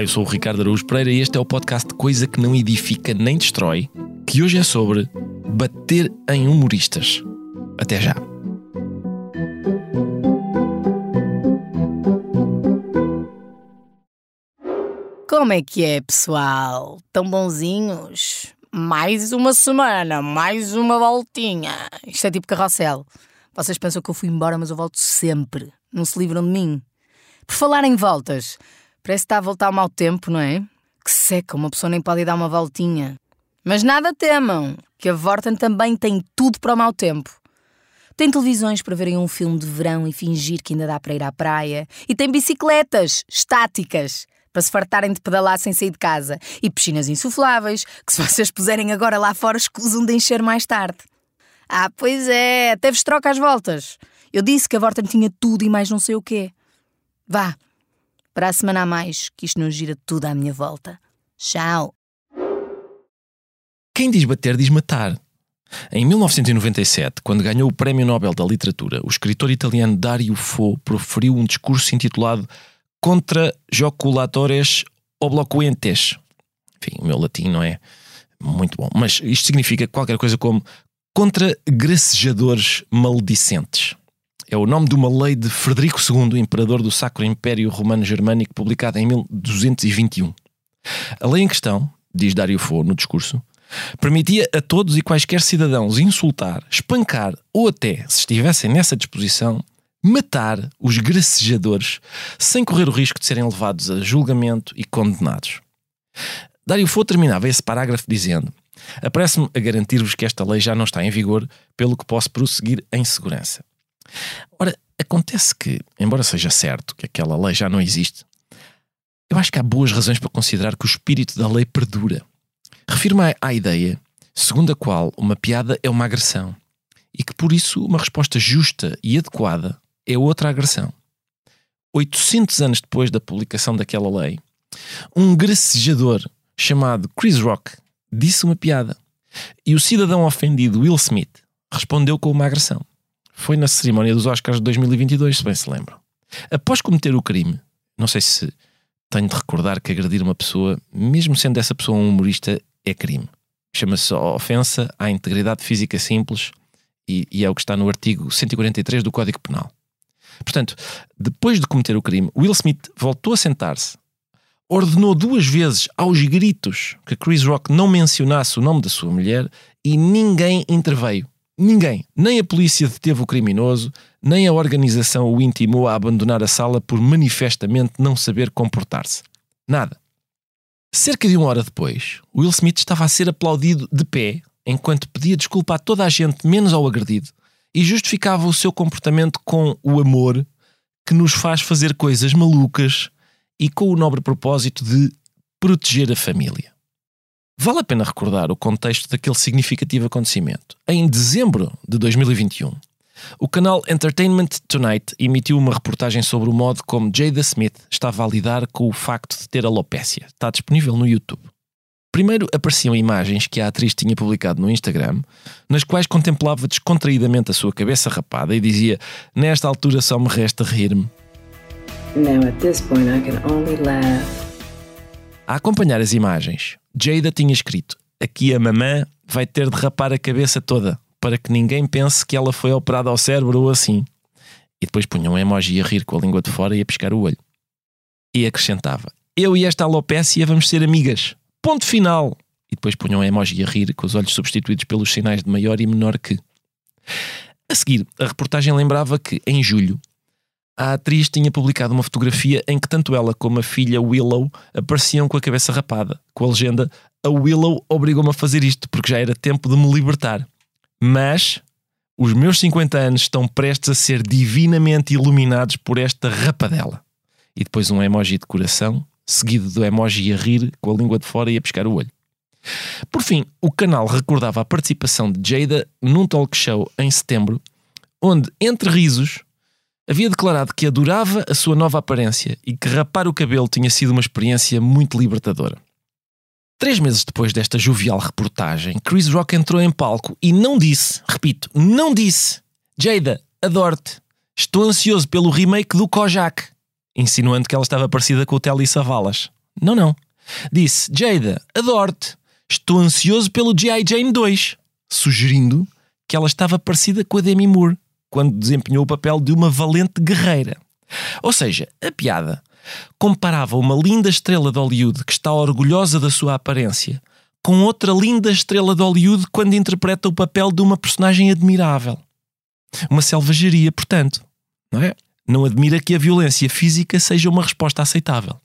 Eu sou o Ricardo Araújo Pereira e este é o podcast Coisa que não edifica nem destrói, que hoje é sobre bater em humoristas. Até já. Como é que é, pessoal? Tão bonzinhos? Mais uma semana, mais uma voltinha. Isto é tipo carrossel. Vocês pensam que eu fui embora, mas eu volto sempre. Não se livram de mim. Por falar em voltas, parece que está a voltar ao mau tempo, não é? Que seca, uma pessoa nem pode ir dar uma voltinha. Mas nada temam, que a Vorten também tem tudo para o mau tempo. Tem televisões para verem um filme de verão e fingir que ainda dá para ir à praia. E tem bicicletas estáticas para se fartarem de pedalar sem sair de casa. E piscinas insufláveis, que se vocês puserem agora lá fora, escusam de encher mais tarde. Ah, pois é, até vos troca as voltas. Eu disse que a Vorten tinha tudo e mais não sei o quê. Vá, para a semana a mais, que isto não gira tudo à minha volta. Tchau. Quem diz bater diz matar. Em 1997, quando ganhou o Prémio Nobel da Literatura, o escritor italiano Dario Fo proferiu um discurso intitulado Contra Joculatores Obloquentes. Enfim, o meu latim não é muito bom, mas isto significa qualquer coisa como contra gracejadores maledicentes. É o nome de uma lei de Frederico II, imperador do Sacro Império Romano Germânico, publicada em 1221. A lei em questão, diz Dário Fo no discurso, permitia a todos e quaisquer cidadãos insultar, espancar ou até, se estivessem nessa disposição, matar os gracejadores sem correr o risco de serem levados a julgamento e condenados. Dário Fo terminava esse parágrafo dizendo: Aparece-me a garantir-vos que esta lei já não está em vigor, pelo que posso prosseguir em segurança. Ora, acontece que, embora seja certo que aquela lei já não existe, eu acho que há boas razões para considerar que o espírito da lei perdura. Refiro-me à ideia segundo a qual uma piada é uma agressão e que por isso uma resposta justa e adequada é outra agressão. 800 anos depois da publicação daquela lei, um gracejador chamado Chris Rock disse uma piada e o cidadão ofendido Will Smith respondeu com uma agressão. Foi na cerimónia dos Oscars de 2022, se bem se lembram. Após cometer o crime, não sei se tenho de recordar que agredir uma pessoa, mesmo sendo essa pessoa um humorista, é crime. Chama-se ofensa à integridade física simples e, e, é o que está no artigo 143 do Código Penal. Portanto, depois de cometer o crime, Will Smith voltou a sentar-se, ordenou duas vezes aos gritos que Chris Rock não mencionasse o nome da sua mulher e ninguém interveio. Ninguém, nem a polícia deteve o criminoso, nem a organização o intimou a abandonar a sala por manifestamente não saber comportar-se. Nada. Cerca de uma hora depois, Will Smith estava a ser aplaudido de pé enquanto pedia desculpa a toda a gente, menos ao agredido, e justificava o seu comportamento com o amor que nos faz fazer coisas malucas e com o nobre propósito de proteger a família. Vale a pena recordar o contexto daquele significativo acontecimento. Em dezembro de 2021, o canal Entertainment Tonight emitiu uma reportagem sobre o modo como Jada Smith estava a lidar com o facto de ter alopécia. Está disponível no YouTube. Primeiro apareciam imagens que a atriz tinha publicado no Instagram, nas quais contemplava descontraídamente a sua cabeça rapada e dizia: Nesta altura só me resta rir-me. A acompanhar as imagens, Jada tinha escrito: Aqui a mamã vai ter de rapar a cabeça toda para que ninguém pense que ela foi operada ao cérebro ou assim. E depois punha um emoji a rir com a língua de fora e a piscar o olho. E acrescentava: Eu e esta alopécia vamos ser amigas. Ponto final. E depois punha um emoji a rir com os olhos substituídos pelos sinais de maior e menor que. A seguir, a reportagem lembrava que, em julho, a atriz tinha publicado uma fotografia em que tanto ela como a filha Willow apareciam com a cabeça rapada, com a legenda A Willow obrigou-me a fazer isto porque já era tempo de me libertar. Mas os meus 50 anos estão prestes a ser divinamente iluminados por esta rapadela. E depois um emoji de coração, seguido do emoji a rir com a língua de fora e a piscar o olho. Por fim, o canal recordava a participação de Jada num talk show em setembro, onde, entre risos, havia declarado que adorava a sua nova aparência e que rapar o cabelo tinha sido uma experiência muito libertadora. Três meses depois desta jovial reportagem, Chris Rock entrou em palco e não disse, repito, não disse, Jada, adoro-te, estou ansioso pelo remake do Kojak, insinuando que ela estava parecida com o Telly Savalas. Não, não. Disse: Jada, adoro-te. Estou ansioso pelo G.I. Jane 2. Sugerindo que ela estava parecida com a Demi Moore quando desempenhou o papel de uma valente guerreira. Ou seja, a piada comparava uma linda estrela de Hollywood que está orgulhosa da sua aparência com outra linda estrela de Hollywood quando interpreta o papel de uma personagem admirável. Uma selvageria, portanto. Não é? Não admira que a violência física seja uma resposta aceitável.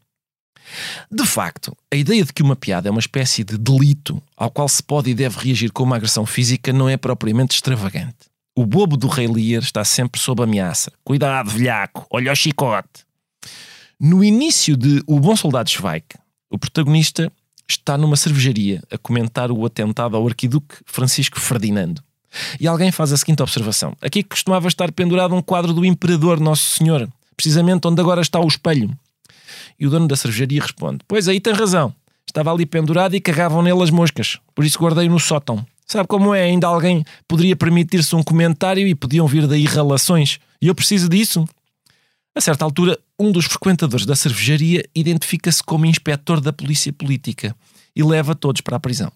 De facto, a ideia de que uma piada é uma espécie de delito ao qual se pode e deve reagir com uma agressão física não é propriamente extravagante. O bobo do Rei Lear está sempre sob ameaça. Cuidado, velhaco, olha o chicote. No início de O Bom Soldado Schweik, o protagonista está numa cervejaria a comentar o atentado ao arquiduque Francisco Ferdinando. E alguém faz a seguinte observação: aqui costumava estar pendurado um quadro do Imperador Nosso Senhor, precisamente onde agora está o espelho. E o dono da cervejaria responde: Pois aí tem razão. Estava ali pendurado e cagavam nele as moscas. Por isso guardei no sótão. Sabe como é? Ainda alguém poderia permitir-se um comentário e podiam vir daí relações. E eu preciso disso. A certa altura, um dos frequentadores da cervejaria identifica-se como inspetor da polícia política e leva todos para a prisão.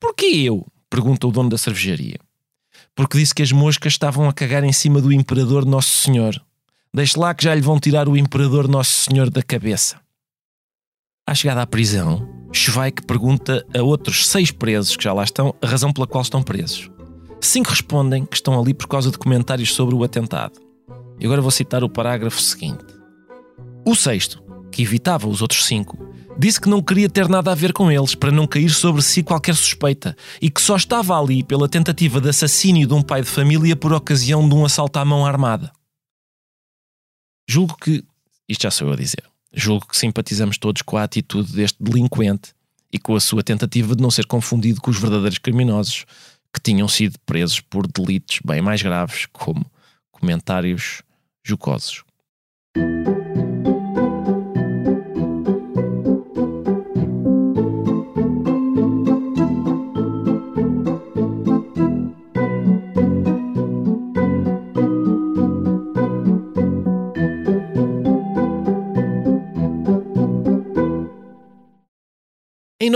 Porquê eu? pergunta o dono da cervejaria. Porque disse que as moscas estavam a cagar em cima do imperador Nosso Senhor. Deixe lá que já lhe vão tirar o imperador Nosso Senhor da cabeça. À chegada à prisão, Schweik pergunta a outros seis presos que já lá estão a razão pela qual estão presos. Cinco respondem que estão ali por causa de comentários sobre o atentado. E agora vou citar o parágrafo seguinte. O sexto, que evitava os outros cinco, disse que não queria ter nada a ver com eles para não cair sobre si qualquer suspeita e que só estava ali pela tentativa de assassínio de um pai de família por ocasião de um assalto à mão armada. Julgo que, isto já sou eu a dizer, julgo que simpatizamos todos com a atitude deste delinquente e com a sua tentativa de não ser confundido com os verdadeiros criminosos que tinham sido presos por delitos bem mais graves, como comentários jocosos.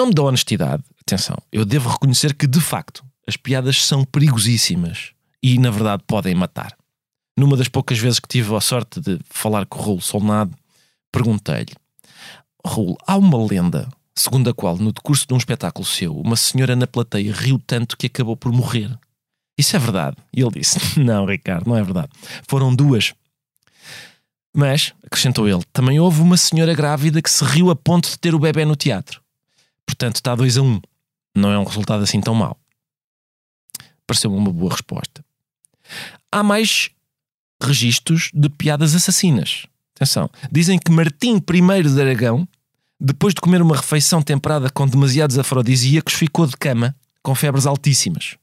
Nome da honestidade, atenção, eu devo reconhecer que de facto as piadas são perigosíssimas e na verdade podem matar. Numa das poucas vezes que tive a sorte de falar com o Raul Solnado, perguntei-lhe: Raul, há uma lenda segundo a qual, no decurso de um espetáculo seu, uma senhora na plateia riu tanto que acabou por morrer. Isso é verdade? E ele disse: Não, Ricardo, não é verdade. Foram duas. Mas, acrescentou ele, também houve uma senhora grávida que se riu a ponto de ter o bebê no teatro. Portanto, está 2 a 1. Um. Não é um resultado assim tão mau. Pareceu-me uma boa resposta. Há mais registros de piadas assassinas. Atenção. Dizem que Martim I de Aragão, depois de comer uma refeição temperada com demasiados afrodisíacos, ficou de cama, com febres altíssimas.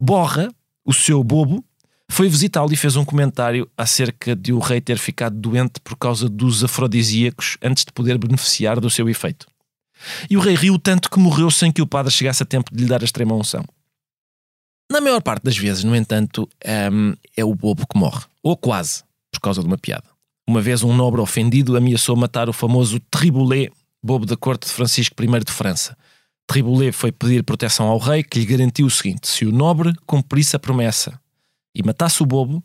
Borra, o seu bobo, foi visitá-lo e fez um comentário acerca de o rei ter ficado doente por causa dos afrodisíacos antes de poder beneficiar do seu efeito. E o rei riu tanto que morreu sem que o padre chegasse a tempo de lhe dar a extrema unção. Na maior parte das vezes, no entanto, um, é o bobo que morre. Ou quase, por causa de uma piada. Uma vez um nobre ofendido ameaçou matar o famoso Triboulet, bobo da corte de Francisco I de França. Triboulet foi pedir proteção ao rei, que lhe garantiu o seguinte: se o nobre cumprisse a promessa e matasse o bobo,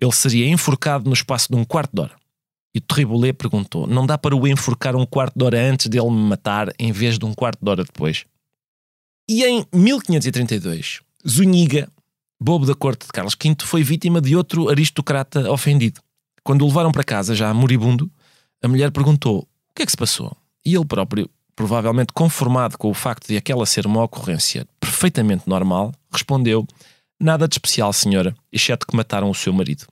ele seria enforcado no espaço de um quarto de hora. E o perguntou: não dá para o enforcar um quarto de hora antes dele me matar, em vez de um quarto de hora depois? E em 1532, Zuniga, bobo da corte de Carlos V, foi vítima de outro aristocrata ofendido. Quando o levaram para casa, já moribundo, a mulher perguntou o que é que se passou. E ele próprio, provavelmente conformado com o facto de aquela ser uma ocorrência perfeitamente normal, respondeu: Nada de especial, senhora, exceto que mataram o seu marido.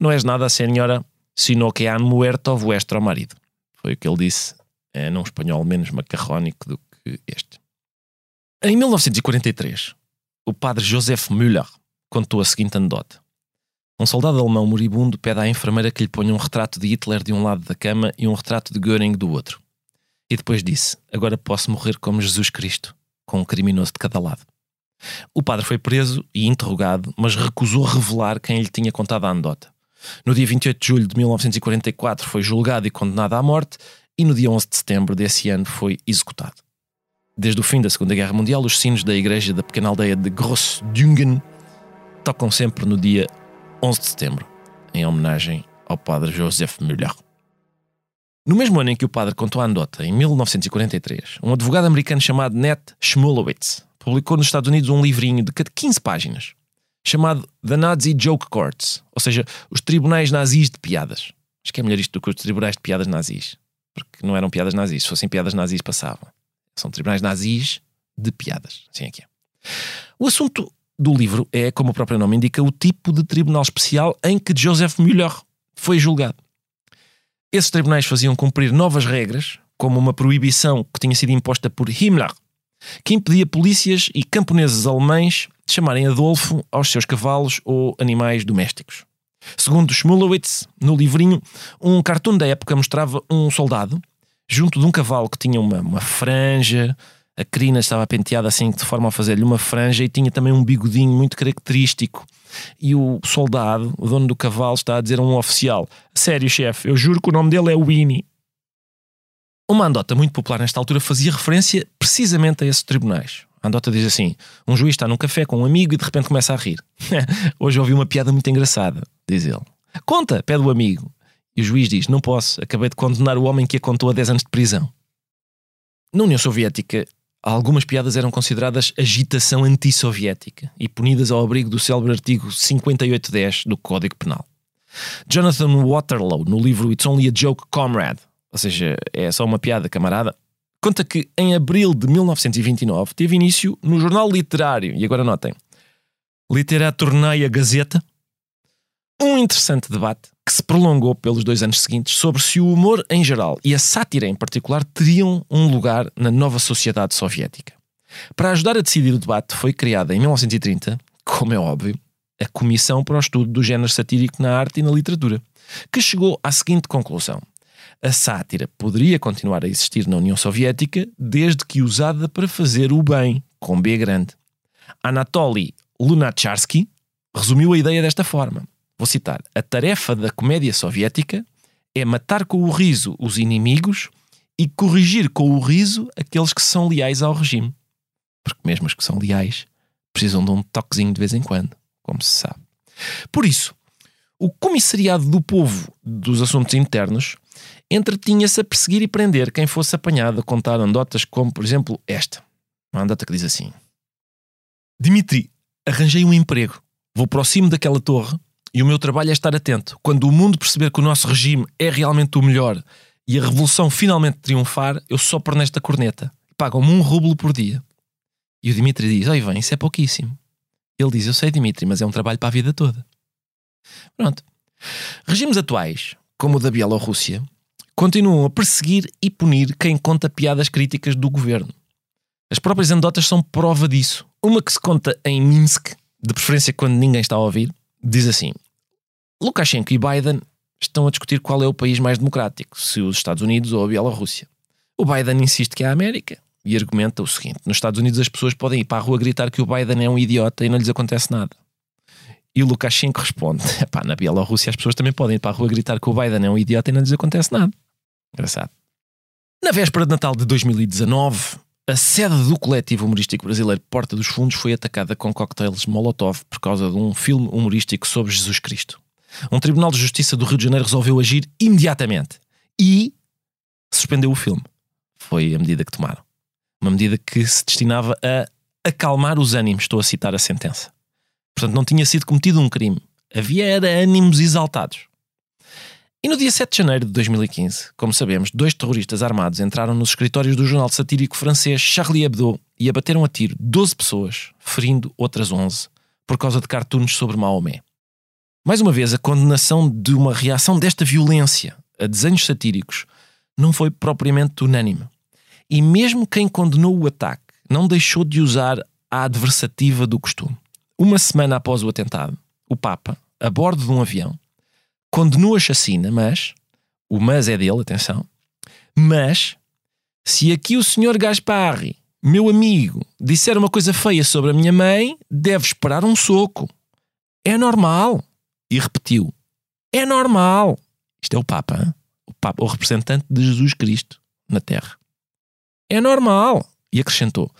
Não és nada, senhora, sino que han muerto vuestro marido. Foi o que ele disse, é, num espanhol menos macarrónico do que este. Em 1943, o padre Joseph Müller contou a seguinte anedota. Um soldado alemão moribundo pede à enfermeira que lhe ponha um retrato de Hitler de um lado da cama e um retrato de Göring do outro. E depois disse: Agora posso morrer como Jesus Cristo, com um criminoso de cada lado. O padre foi preso e interrogado, mas recusou revelar quem lhe tinha contado a anedota. No dia 28 de julho de 1944 foi julgado e condenado à morte e no dia 11 de setembro desse ano foi executado. Desde o fim da Segunda Guerra Mundial, os sinos da igreja da pequena aldeia de Grossdungen tocam sempre no dia 11 de setembro, em homenagem ao padre Joseph Müller. No mesmo ano em que o padre contou a anedota, em 1943, um advogado americano chamado Ned Schmulowitz publicou nos Estados Unidos um livrinho de 15 páginas, chamado The Nazi Joke Courts, ou seja, os tribunais nazis de piadas. Acho que é melhor isto do que os tribunais de piadas nazis, porque não eram piadas nazis, se fossem piadas nazis passavam. São tribunais nazis de piadas, assim é que é. O assunto do livro é, como o próprio nome indica, o tipo de tribunal especial em que Joseph Müller foi julgado. Esses tribunais faziam cumprir novas regras, como uma proibição que tinha sido imposta por Himmler que impedia polícias e camponeses alemães de chamarem Adolfo aos seus cavalos ou animais domésticos. Segundo Schmulowitz, no livrinho, um cartoon da época mostrava um soldado junto de um cavalo que tinha uma, uma franja, a crina estava penteada assim de forma a fazer-lhe uma franja e tinha também um bigodinho muito característico. E o soldado, o dono do cavalo, está a dizer a um oficial: Sério, chefe, eu juro que o nome dele é Winnie. Uma andota muito popular nesta altura fazia referência precisamente a esses tribunais. A andota diz assim: um juiz está num café com um amigo e de repente começa a rir. Hoje ouvi uma piada muito engraçada, diz ele. Conta, pede o amigo. E o juiz diz: Não posso, acabei de condenar o homem que a contou a 10 anos de prisão. Na União Soviética, algumas piadas eram consideradas agitação antissoviética e punidas ao abrigo do célebre artigo 5810 do Código Penal. Jonathan Waterloo, no livro It's Only a Joke, Comrade, ou seja, é só uma piada, camarada, conta que em abril de 1929 teve início no jornal literário, e agora notem, Literaturnaia Gazeta, um interessante debate que se prolongou pelos dois anos seguintes sobre se o humor em geral e a sátira em particular teriam um lugar na nova sociedade soviética. Para ajudar a decidir o debate, foi criada em 1930, como é óbvio, a Comissão para o Estudo do Género Satírico na Arte e na Literatura, que chegou à seguinte conclusão a sátira poderia continuar a existir na União Soviética desde que usada para fazer o bem, com B grande. Anatoly Lunacharsky resumiu a ideia desta forma. Vou citar: A tarefa da comédia soviética é matar com o riso os inimigos e corrigir com o riso aqueles que são leais ao regime. Porque mesmo os que são leais precisam de um toquezinho de vez em quando, como se sabe. Por isso, o Comissariado do Povo dos Assuntos Internos entretinha-se a perseguir e prender quem fosse apanhado a contar anedotas como, por exemplo, esta. Uma andota que diz assim: Dimitri, arranjei um emprego. Vou para o cimo daquela torre e o meu trabalho é estar atento. Quando o mundo perceber que o nosso regime é realmente o melhor e a revolução finalmente triunfar, eu sopro nesta corneta. Pagam-me um rublo por dia. E o Dimitri diz: Oi, vem, isso é pouquíssimo. Ele diz: Eu sei, Dimitri, mas é um trabalho para a vida toda. Pronto. Regimes atuais, como o da Bielorrússia, continuam a perseguir e punir quem conta piadas críticas do governo. As próprias anedotas são prova disso. Uma que se conta em Minsk, de preferência quando ninguém está a ouvir, diz assim: Lukashenko e Biden estão a discutir qual é o país mais democrático, se os Estados Unidos ou a Bielorrússia. O Biden insiste que é a América e argumenta o seguinte: nos Estados Unidos as pessoas podem ir para a rua gritar que o Biden é um idiota e não lhes acontece nada. E o Lukashenko responde: na Bielorrússia as pessoas também podem ir para a rua gritar que o Biden é um idiota e não lhes acontece nada. Engraçado. Na véspera de Natal de 2019, a sede do coletivo humorístico brasileiro Porta dos Fundos foi atacada com cocktails Molotov por causa de um filme humorístico sobre Jesus Cristo. Um tribunal de justiça do Rio de Janeiro resolveu agir imediatamente e suspendeu o filme. Foi a medida que tomaram. Uma medida que se destinava a acalmar os ânimos, estou a citar a sentença. Portanto, não tinha sido cometido um crime. Havia era ânimos exaltados. E no dia 7 de janeiro de 2015, como sabemos, dois terroristas armados entraram nos escritórios do jornal satírico francês Charlie Hebdo e abateram a tiro 12 pessoas, ferindo outras 11, por causa de cartoons sobre Maomé. Mais uma vez, a condenação de uma reação desta violência a desenhos satíricos não foi propriamente unânime. E mesmo quem condenou o ataque não deixou de usar a adversativa do costume. Uma semana após o atentado, o Papa, a bordo de um avião, condenou a chacina, mas, o mas é dele, atenção, mas, se aqui o senhor Gasparri, meu amigo, disser uma coisa feia sobre a minha mãe, deve esperar um soco. É normal. E repetiu: É normal. Isto é o Papa. O Papa, o representante de Jesus Cristo na Terra. É normal. E acrescentou: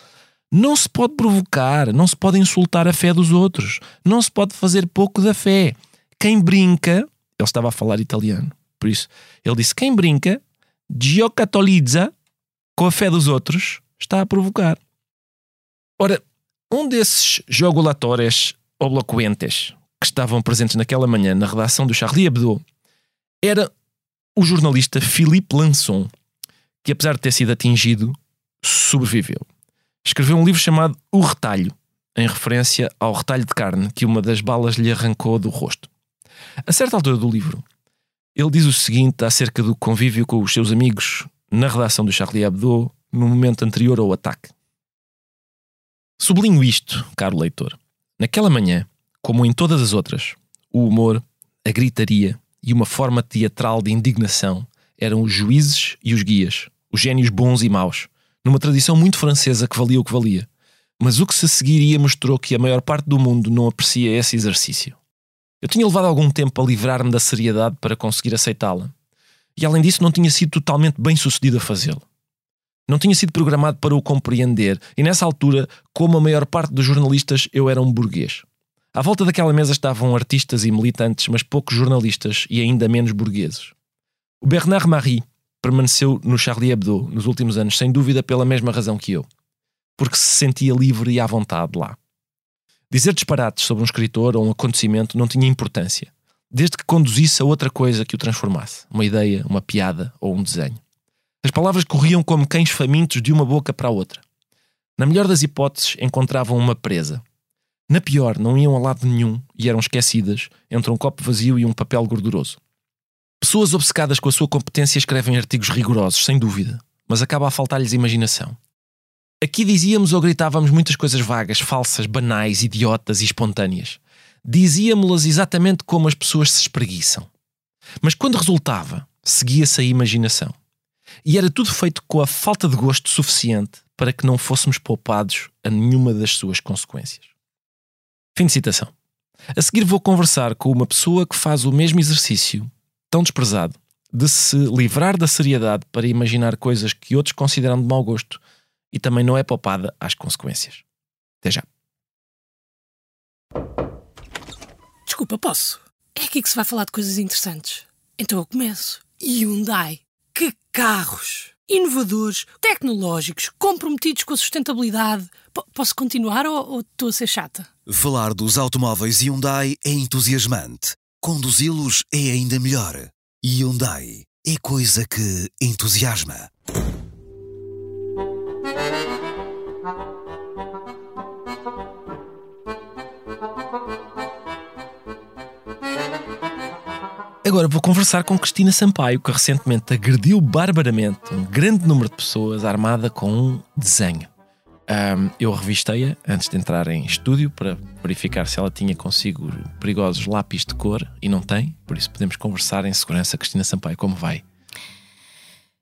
não se pode provocar, não se pode insultar a fé dos outros, não se pode fazer pouco da fé. Quem brinca, ele estava a falar italiano, por isso, ele disse: quem brinca, geocatoliza com a fé dos outros, está a provocar. Ora, um desses jogulatores obloquentes que estavam presentes naquela manhã na redação do Charlie Hebdo era o jornalista Philippe Lançon, que apesar de ter sido atingido, sobreviveu. Escreveu um livro chamado O Retalho, em referência ao retalho de carne que uma das balas lhe arrancou do rosto. A certa altura do livro, ele diz o seguinte acerca do convívio com os seus amigos na redação do Charlie Hebdo no momento anterior ao ataque. Sublinho isto, caro leitor. Naquela manhã, como em todas as outras, o humor, a gritaria e uma forma teatral de indignação eram os juízes e os guias, os génios bons e maus, numa tradição muito francesa que valia o que valia. Mas o que se seguiria mostrou que a maior parte do mundo não aprecia esse exercício. Eu tinha levado algum tempo a livrar-me da seriedade para conseguir aceitá-la. E além disso, não tinha sido totalmente bem sucedido a fazê-lo. Não tinha sido programado para o compreender, e nessa altura, como a maior parte dos jornalistas, eu era um burguês. À volta daquela mesa estavam artistas e militantes, mas poucos jornalistas e ainda menos burgueses. O Bernard Marie permaneceu no Charlie Hebdo nos últimos anos, sem dúvida pela mesma razão que eu. Porque se sentia livre e à vontade lá. Dizer disparates sobre um escritor ou um acontecimento não tinha importância, desde que conduzisse a outra coisa que o transformasse uma ideia, uma piada ou um desenho. As palavras corriam como cães famintos de uma boca para a outra. Na melhor das hipóteses, encontravam uma presa. Na pior, não iam a lado nenhum e eram esquecidas entre um copo vazio e um papel gorduroso. Pessoas obcecadas com a sua competência escrevem artigos rigorosos, sem dúvida, mas acaba a faltar-lhes imaginação. Aqui dizíamos ou gritávamos muitas coisas vagas, falsas, banais, idiotas e espontâneas. Dizíamos-las exatamente como as pessoas se espreguiçam. Mas quando resultava, seguia-se a imaginação. E era tudo feito com a falta de gosto suficiente para que não fôssemos poupados a nenhuma das suas consequências. Fim de citação. A seguir vou conversar com uma pessoa que faz o mesmo exercício, tão desprezado, de se livrar da seriedade para imaginar coisas que outros consideram de mau gosto e também não é poupada às consequências. Até já. Desculpa, posso? É aqui que se vai falar de coisas interessantes. Então eu começo. Hyundai. Que carros! Inovadores, tecnológicos, comprometidos com a sustentabilidade. P posso continuar ou, ou estou a ser chata? Falar dos automóveis Hyundai é entusiasmante. Conduzi-los é ainda melhor. Hyundai é coisa que entusiasma. Agora vou conversar com Cristina Sampaio, que recentemente agrediu barbaramente um grande número de pessoas armada com um desenho. Um, eu revistei-a antes de entrar em estúdio para verificar se ela tinha consigo perigosos lápis de cor e não tem, por isso podemos conversar em segurança. Cristina Sampaio, como vai?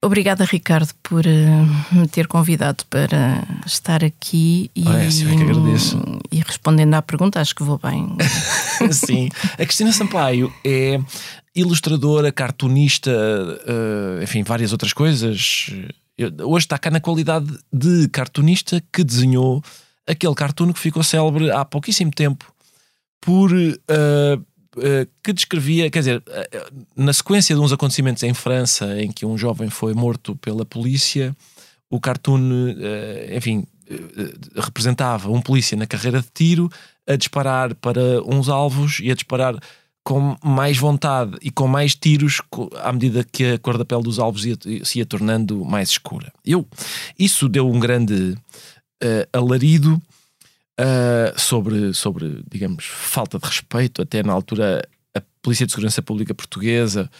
Obrigada, Ricardo, por uh, me ter convidado para estar aqui e, é, que agradeço. e respondendo à pergunta, acho que vou bem. Sim, a Cristina Sampaio é ilustradora, cartunista, uh, enfim, várias outras coisas. Eu, hoje está cá na qualidade de cartunista que desenhou aquele cartoon que ficou célebre há pouquíssimo tempo por uh, que descrevia, quer dizer, na sequência de uns acontecimentos em França em que um jovem foi morto pela polícia, o cartoon, enfim, representava um polícia na carreira de tiro a disparar para uns alvos e a disparar com mais vontade e com mais tiros à medida que a cor da pele dos alvos ia, se ia tornando mais escura. Eu, isso deu um grande uh, alarido uh, sobre, sobre, digamos, falta de respeito. Até na altura, a Polícia de Segurança Pública Portuguesa,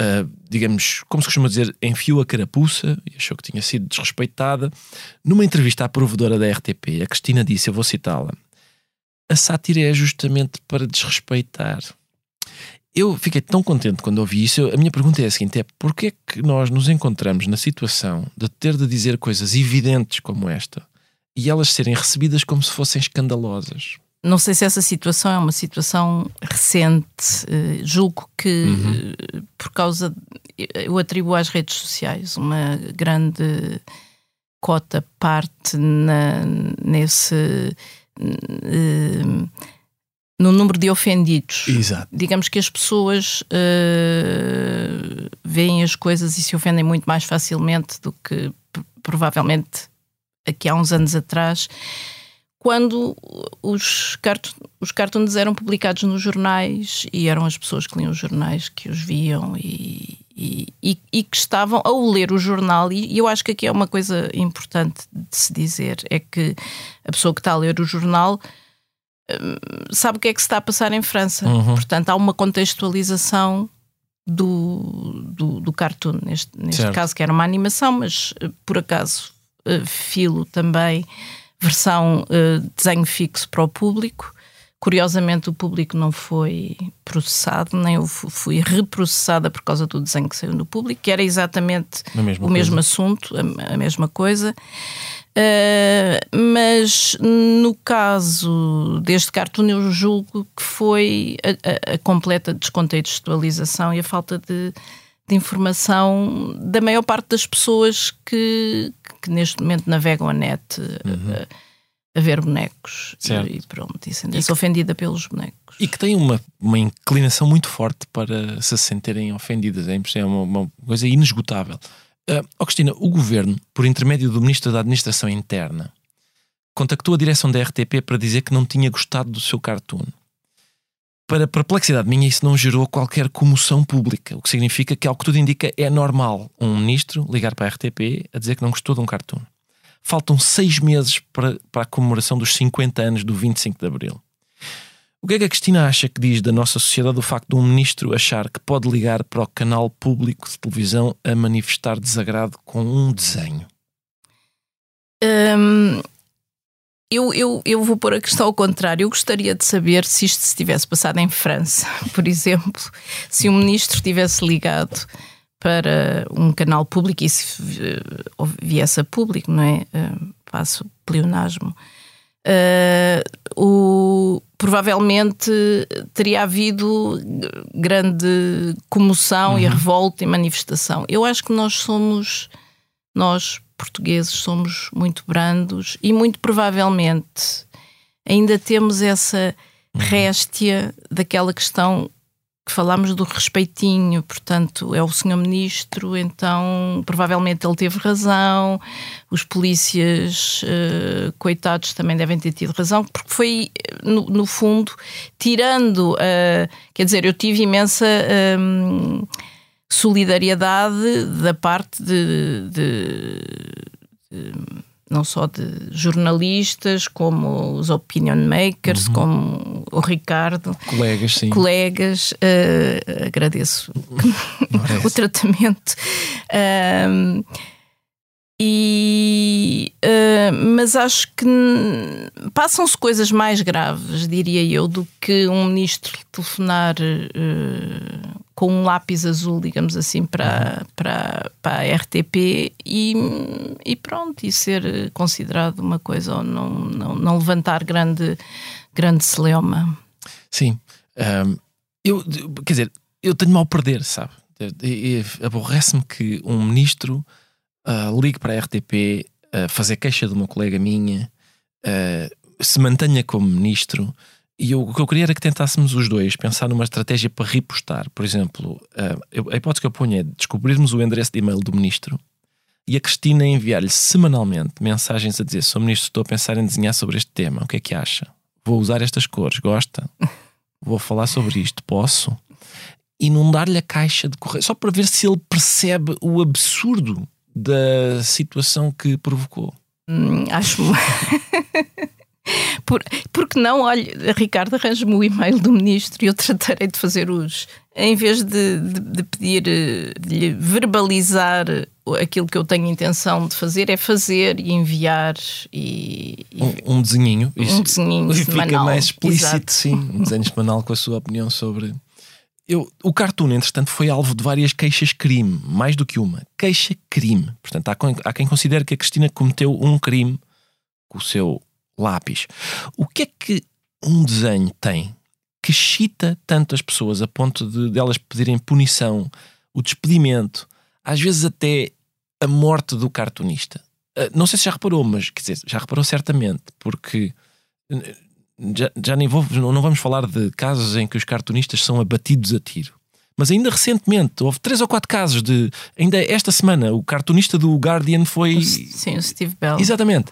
uh, digamos, como se costuma dizer, enfiou a carapuça e achou que tinha sido desrespeitada. Numa entrevista à provedora da RTP, a Cristina disse: Eu vou citá-la. A sátira é justamente para desrespeitar eu fiquei tão contente quando ouvi isso. A minha pergunta é a seguinte: é porquê é que nós nos encontramos na situação de ter de dizer coisas evidentes como esta e elas serem recebidas como se fossem escandalosas? Não sei se essa situação é uma situação recente. Uh, julgo que, uhum. uh, por causa. eu atribuo às redes sociais uma grande cota parte na, nesse. Uh, no número de ofendidos. Exato. Digamos que as pessoas uh, veem as coisas e se ofendem muito mais facilmente do que provavelmente aqui há uns anos atrás, quando os, cart os cartoons eram publicados nos jornais e eram as pessoas que liam os jornais que os viam e, e, e, e que estavam a ler o jornal. E, eu acho que aqui é uma coisa importante de se dizer: é que a pessoa que está a ler o jornal hum, sabe o que é que se está a passar em França. Uhum. Portanto, há uma contextualização do, do, do cartoon, neste, neste caso, que era uma animação, mas eh, por acaso uh, filo também versão uh, desenho fixo para o público. Curiosamente, o público não foi processado, nem eu fui reprocessada por causa do desenho que saiu no público, que era exatamente o coisa. mesmo assunto, a, a mesma coisa. Uh, mas no caso deste cartoon, eu julgo que foi a, a, a completa descontextualização e a falta de, de, informação da maior parte das pessoas que, que neste momento navegam a net uhum. a, a, ver bonecos certo. e pronto, e sentem-se ofendida pelos bonecos. E que têm uma, uma inclinação muito forte para se sentirem ofendidas, é, é uma, uma coisa inesgotável. Uh, oh Cristina, o governo, por intermédio do Ministro da Administração Interna, contactou a direção da RTP para dizer que não tinha gostado do seu cartoon. Para perplexidade minha, isso não gerou qualquer comoção pública, o que significa que, ao que tudo indica, é normal um ministro ligar para a RTP a dizer que não gostou de um cartoon. Faltam seis meses para, para a comemoração dos 50 anos do 25 de Abril. O que é que a Cristina acha que diz da nossa sociedade o facto de um ministro achar que pode ligar para o canal público de televisão a manifestar desagrado com um desenho? Hum, eu, eu, eu vou pôr a questão ao contrário. Eu gostaria de saber se isto se tivesse passado em França, por exemplo, se um ministro tivesse ligado para um canal público e se viesse a público, não é? Uh, passo pleonasmo. Uh, o, provavelmente teria havido grande comoção uhum. e revolta e manifestação. Eu acho que nós somos, nós portugueses somos muito brandos e muito provavelmente ainda temos essa uhum. réstia daquela questão que falámos do respeitinho, portanto, é o senhor ministro, então provavelmente ele teve razão, os polícias, uh, coitados, também devem ter tido razão, porque foi, no, no fundo, tirando, uh, quer dizer, eu tive imensa. Um, solidariedade da parte de, de, de, não só de jornalistas, como os opinion makers, uhum. como o Ricardo. Colegas, sim. Colegas, uh, agradeço o tratamento. Uh, e, uh, mas acho que passam-se coisas mais graves, diria eu, do que um ministro telefonar uh, com um lápis azul, digamos assim, para, uhum. para, para a RTP e, e pronto, e ser considerado uma coisa ou não, não, não levantar grande, grande celeuma. Sim. Um, eu, quer dizer, eu tenho mal a perder, sabe? Aborrece-me que um ministro uh, ligue para a RTP uh, fazer queixa de uma colega minha, uh, se mantenha como ministro. E eu, o que eu queria era que tentássemos os dois pensar numa estratégia para repostar. Por exemplo, uh, a hipótese que eu ponho é descobrirmos o endereço de e-mail do ministro e a Cristina enviar-lhe semanalmente mensagens a dizer: Sou ministro, estou a pensar em desenhar sobre este tema, o que é que acha? Vou usar estas cores, gosta? Vou falar sobre isto, posso? E não dar-lhe a caixa de correio, só para ver se ele percebe o absurdo da situação que provocou? Hum, acho. Por, porque não, olha, Ricardo, arranja-me o e-mail do ministro e eu tratarei de fazer os. Em vez de, de, de pedir, de lhe verbalizar aquilo que eu tenho intenção de fazer, é fazer e enviar e. e um, um desenhinho. Um desenhinho semanal. Fica mais explícito, Exato. sim. Um desenho semanal com a sua opinião sobre eu, o cartoon, entretanto, foi alvo de várias queixas-crime, mais do que uma. Queixa-crime. Portanto, há, há quem considere que a Cristina cometeu um crime com o seu lápis. O que é que um desenho tem que excita tantas pessoas a ponto de, de elas pedirem punição o despedimento, às vezes até a morte do cartunista. Uh, não sei se já reparou, mas quer dizer, já reparou certamente, porque já, já nem vou, não vamos falar de casos em que os cartunistas são abatidos a tiro. Mas ainda recentemente houve três ou quatro casos de. Ainda esta semana, o cartunista do Guardian foi. Sim, o Steve Bell. Exatamente.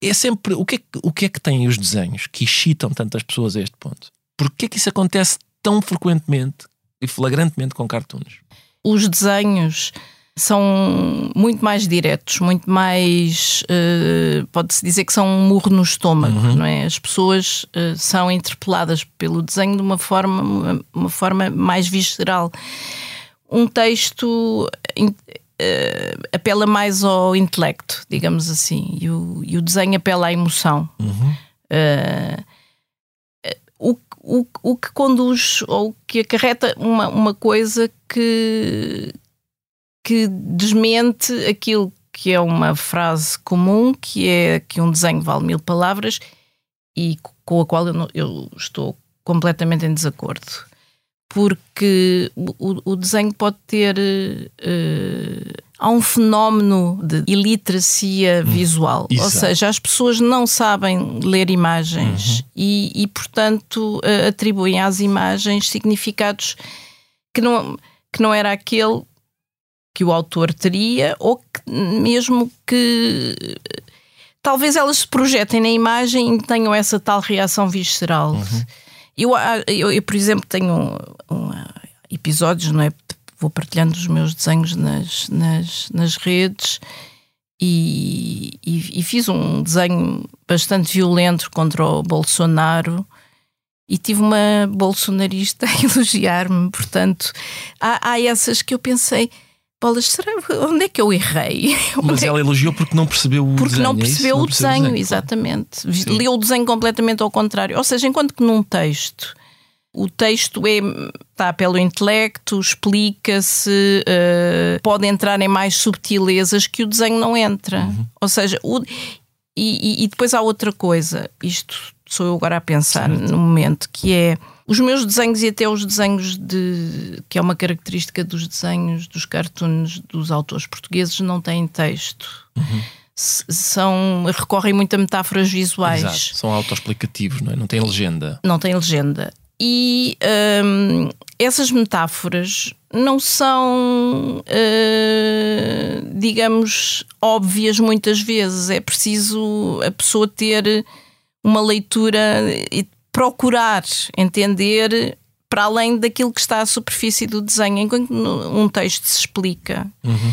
É sempre. O que é, o que, é que têm os desenhos que excitam tantas pessoas a este ponto? Porquê é que isso acontece tão frequentemente e flagrantemente com cartoons? Os desenhos são muito mais diretos, muito mais. Uh, Pode-se dizer que são um murro no estômago, uhum. não é? As pessoas uh, são interpeladas pelo desenho de uma forma, uma, uma forma mais visceral. Um texto. Uh, apela mais ao intelecto, digamos assim, e o, e o desenho apela à emoção. Uhum. o, o, o que conduz ou que acarreta uma, uma coisa que, que desmente aquilo que é uma frase comum, que é que um desenho vale mil palavras e com a qual eu, não, eu estou completamente em desacordo. Porque o, o desenho pode ter. Uh, há um fenómeno de iliteracia hum, visual, exato. ou seja, as pessoas não sabem ler imagens uhum. e, e, portanto, uh, atribuem às imagens significados que não, que não era aquele que o autor teria, ou que, mesmo que talvez elas se projetem na imagem e tenham essa tal reação visceral. Uhum. Eu, eu, eu, por exemplo, tenho um, um, episódios, não é? Vou partilhando os meus desenhos nas, nas, nas redes e, e, e, fiz um desenho bastante violento contra o Bolsonaro e tive uma bolsonarista a elogiar-me. Portanto, há, há essas que eu pensei Bolas, será, onde é que eu errei? Mas ela elogiou porque não percebeu o porque desenho. Porque não percebeu é o desenho, desenho exatamente. Claro. Leu o desenho completamente ao contrário. Ou seja, enquanto que num texto o texto é, está pelo intelecto, explica-se, uh, pode entrar em mais subtilezas que o desenho não entra. Uhum. Ou seja, o, e, e, depois há outra coisa, isto sou eu agora a pensar certo. no momento, que é os meus desenhos e até os desenhos de. que é uma característica dos desenhos, dos cartoons dos autores portugueses, não têm texto. Uhum. São, recorrem muito a metáforas visuais. Exato. São autoexplicativos, não é? Não tem legenda. Não tem legenda. E hum, essas metáforas não são, uh, digamos, óbvias muitas vezes. É preciso a pessoa ter uma leitura e procurar entender para além daquilo que está à superfície do desenho, enquanto um texto se explica. Uhum.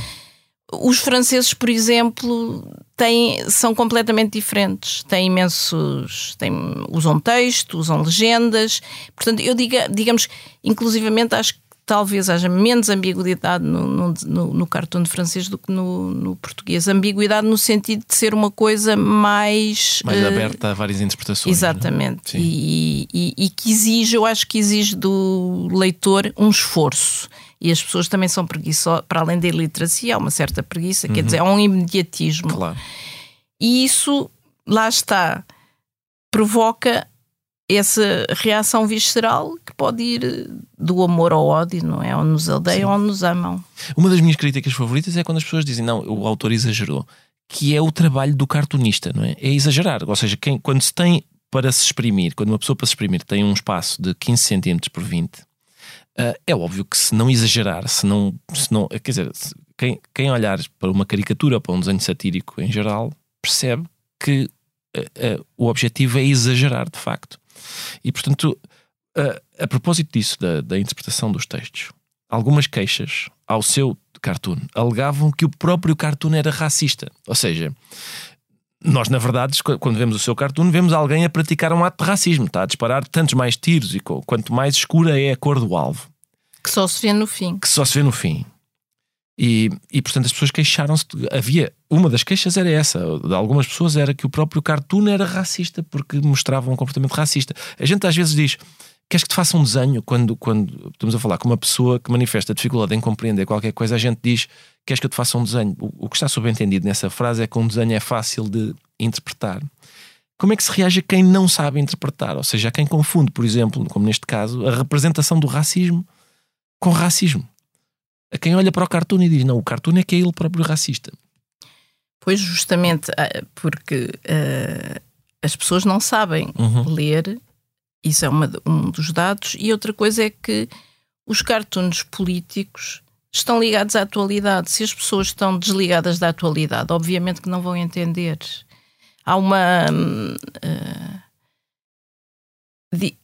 Os franceses, por exemplo, têm, são completamente diferentes. Têm imensos. Têm, usam texto, usam legendas. Portanto, eu diga, digamos, inclusivamente acho que talvez haja menos ambiguidade no, no, no, no cartoon francês do que no, no, português. Ambiguidade no sentido de ser uma coisa mais. Mais uh, aberta a várias interpretações. É? Exatamente. E, e, e, que exige, eu acho que exige do leitor um esforço. E as pessoas também são preguiçosas, para além da iliteracia, há uma certa preguiça, uhum. quer dizer, há um imediatismo. Claro. E isso, lá está, provoca essa reação visceral que pode ir do amor ao ódio, não é? Ou nos odeiam ou nos amam. Uma das minhas críticas favoritas é quando as pessoas dizem não, o autor exagerou, que é o trabalho do cartunista, não é? É exagerar. Ou seja, quem, quando se tem para se exprimir, quando uma pessoa para se exprimir tem um espaço de 15 cm por 20, uh, é óbvio que se não exagerar, se não. Se não quer dizer, quem, quem olhar para uma caricatura ou para um desenho satírico em geral, percebe que o objetivo é exagerar, de facto. E, portanto, a, a propósito disso, da, da interpretação dos textos, algumas queixas ao seu cartoon alegavam que o próprio cartoon era racista. Ou seja, nós, na verdade, quando vemos o seu cartoon, vemos alguém a praticar um ato de racismo, está a disparar tantos mais tiros e quanto mais escura é a cor do alvo. Que só se vê no fim. Que só se vê no fim. E, e portanto as pessoas queixaram-se. Havia uma das queixas era essa, de algumas pessoas era que o próprio cartoon era racista porque mostrava um comportamento racista. A gente às vezes diz: queres que te faça um desenho quando, quando estamos a falar com uma pessoa que manifesta dificuldade em compreender qualquer coisa, a gente diz: queres que eu te faça um desenho? O, o que está subentendido nessa frase é que um desenho é fácil de interpretar. Como é que se reage a quem não sabe interpretar? Ou seja, a quem confunde, por exemplo, como neste caso, a representação do racismo com racismo. A quem olha para o cartoon e diz: não, o cartoon é que é ele próprio racista. Pois, justamente ah, porque ah, as pessoas não sabem Uhum. ler, isso é uma- um dos dados, e outra coisa é que os cartoons políticos estão ligados à atualidade. Se as pessoas estão desligadas da atualidade, obviamente que não vão entender. Há uma. hum, ah, di-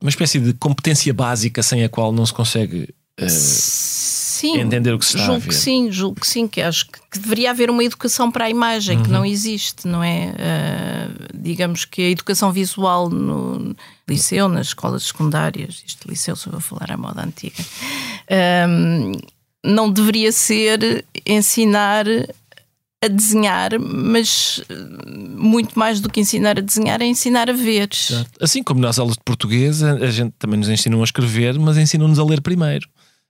Uma espécie de competência básica sem a qual não se consegue sim, entender o que se está a julgo ver. que sim, julgo que sim, que acho que, que deveria haver uma educação para a imagem que Uhum. não existe, não é? Ah, digamos que a educação visual no liceu, nas escolas secundárias, isto liceu, se eu vou falar à moda antiga, ahm, não deveria ser ensinar a desenhar, mas muito mais do que ensinar a desenhar é ensinar a ver. Assim como nas aulas de português, a a gente também nos ensinam a escrever, mas ensinam-nos a ler primeiro.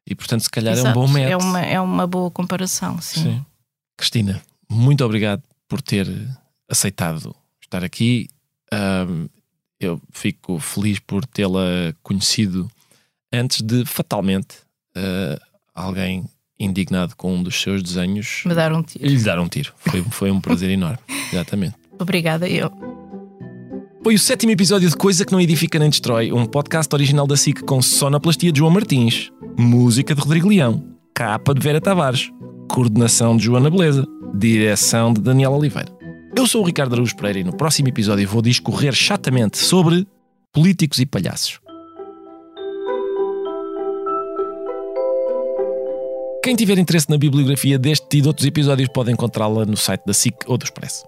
E portanto, se calhar é um Exato, bom método. É uma, é uma boa comparação, sim. Sim. Cristina, muito obrigado por ter aceitado estar aqui. Ahm, eu fico feliz por tê-la conhecido antes de fatalmente ah, alguém indignado com um dos seus desenhos Me dar um tiro. lhe dar um tiro. Foi, foi um prazer enorme. Exatamente. Obrigada, eu. Foi o sétimo episódio de Coisa que Não Edifica Nem Destrói, um podcast original da SIC com sonoplastia de João Martins, música de Rodrigo Leão, capa de Vera Tavares, coordenação de Joana Beleza, direção de Daniel Oliveira. Eu sou o Ricardo Araújo Pereira e no próximo episódio vou discorrer chatamente sobre políticos e palhaços. Quem tiver interesse na bibliografia deste e de outros episódios pode encontrá-la no site da SIC ou do Expresso.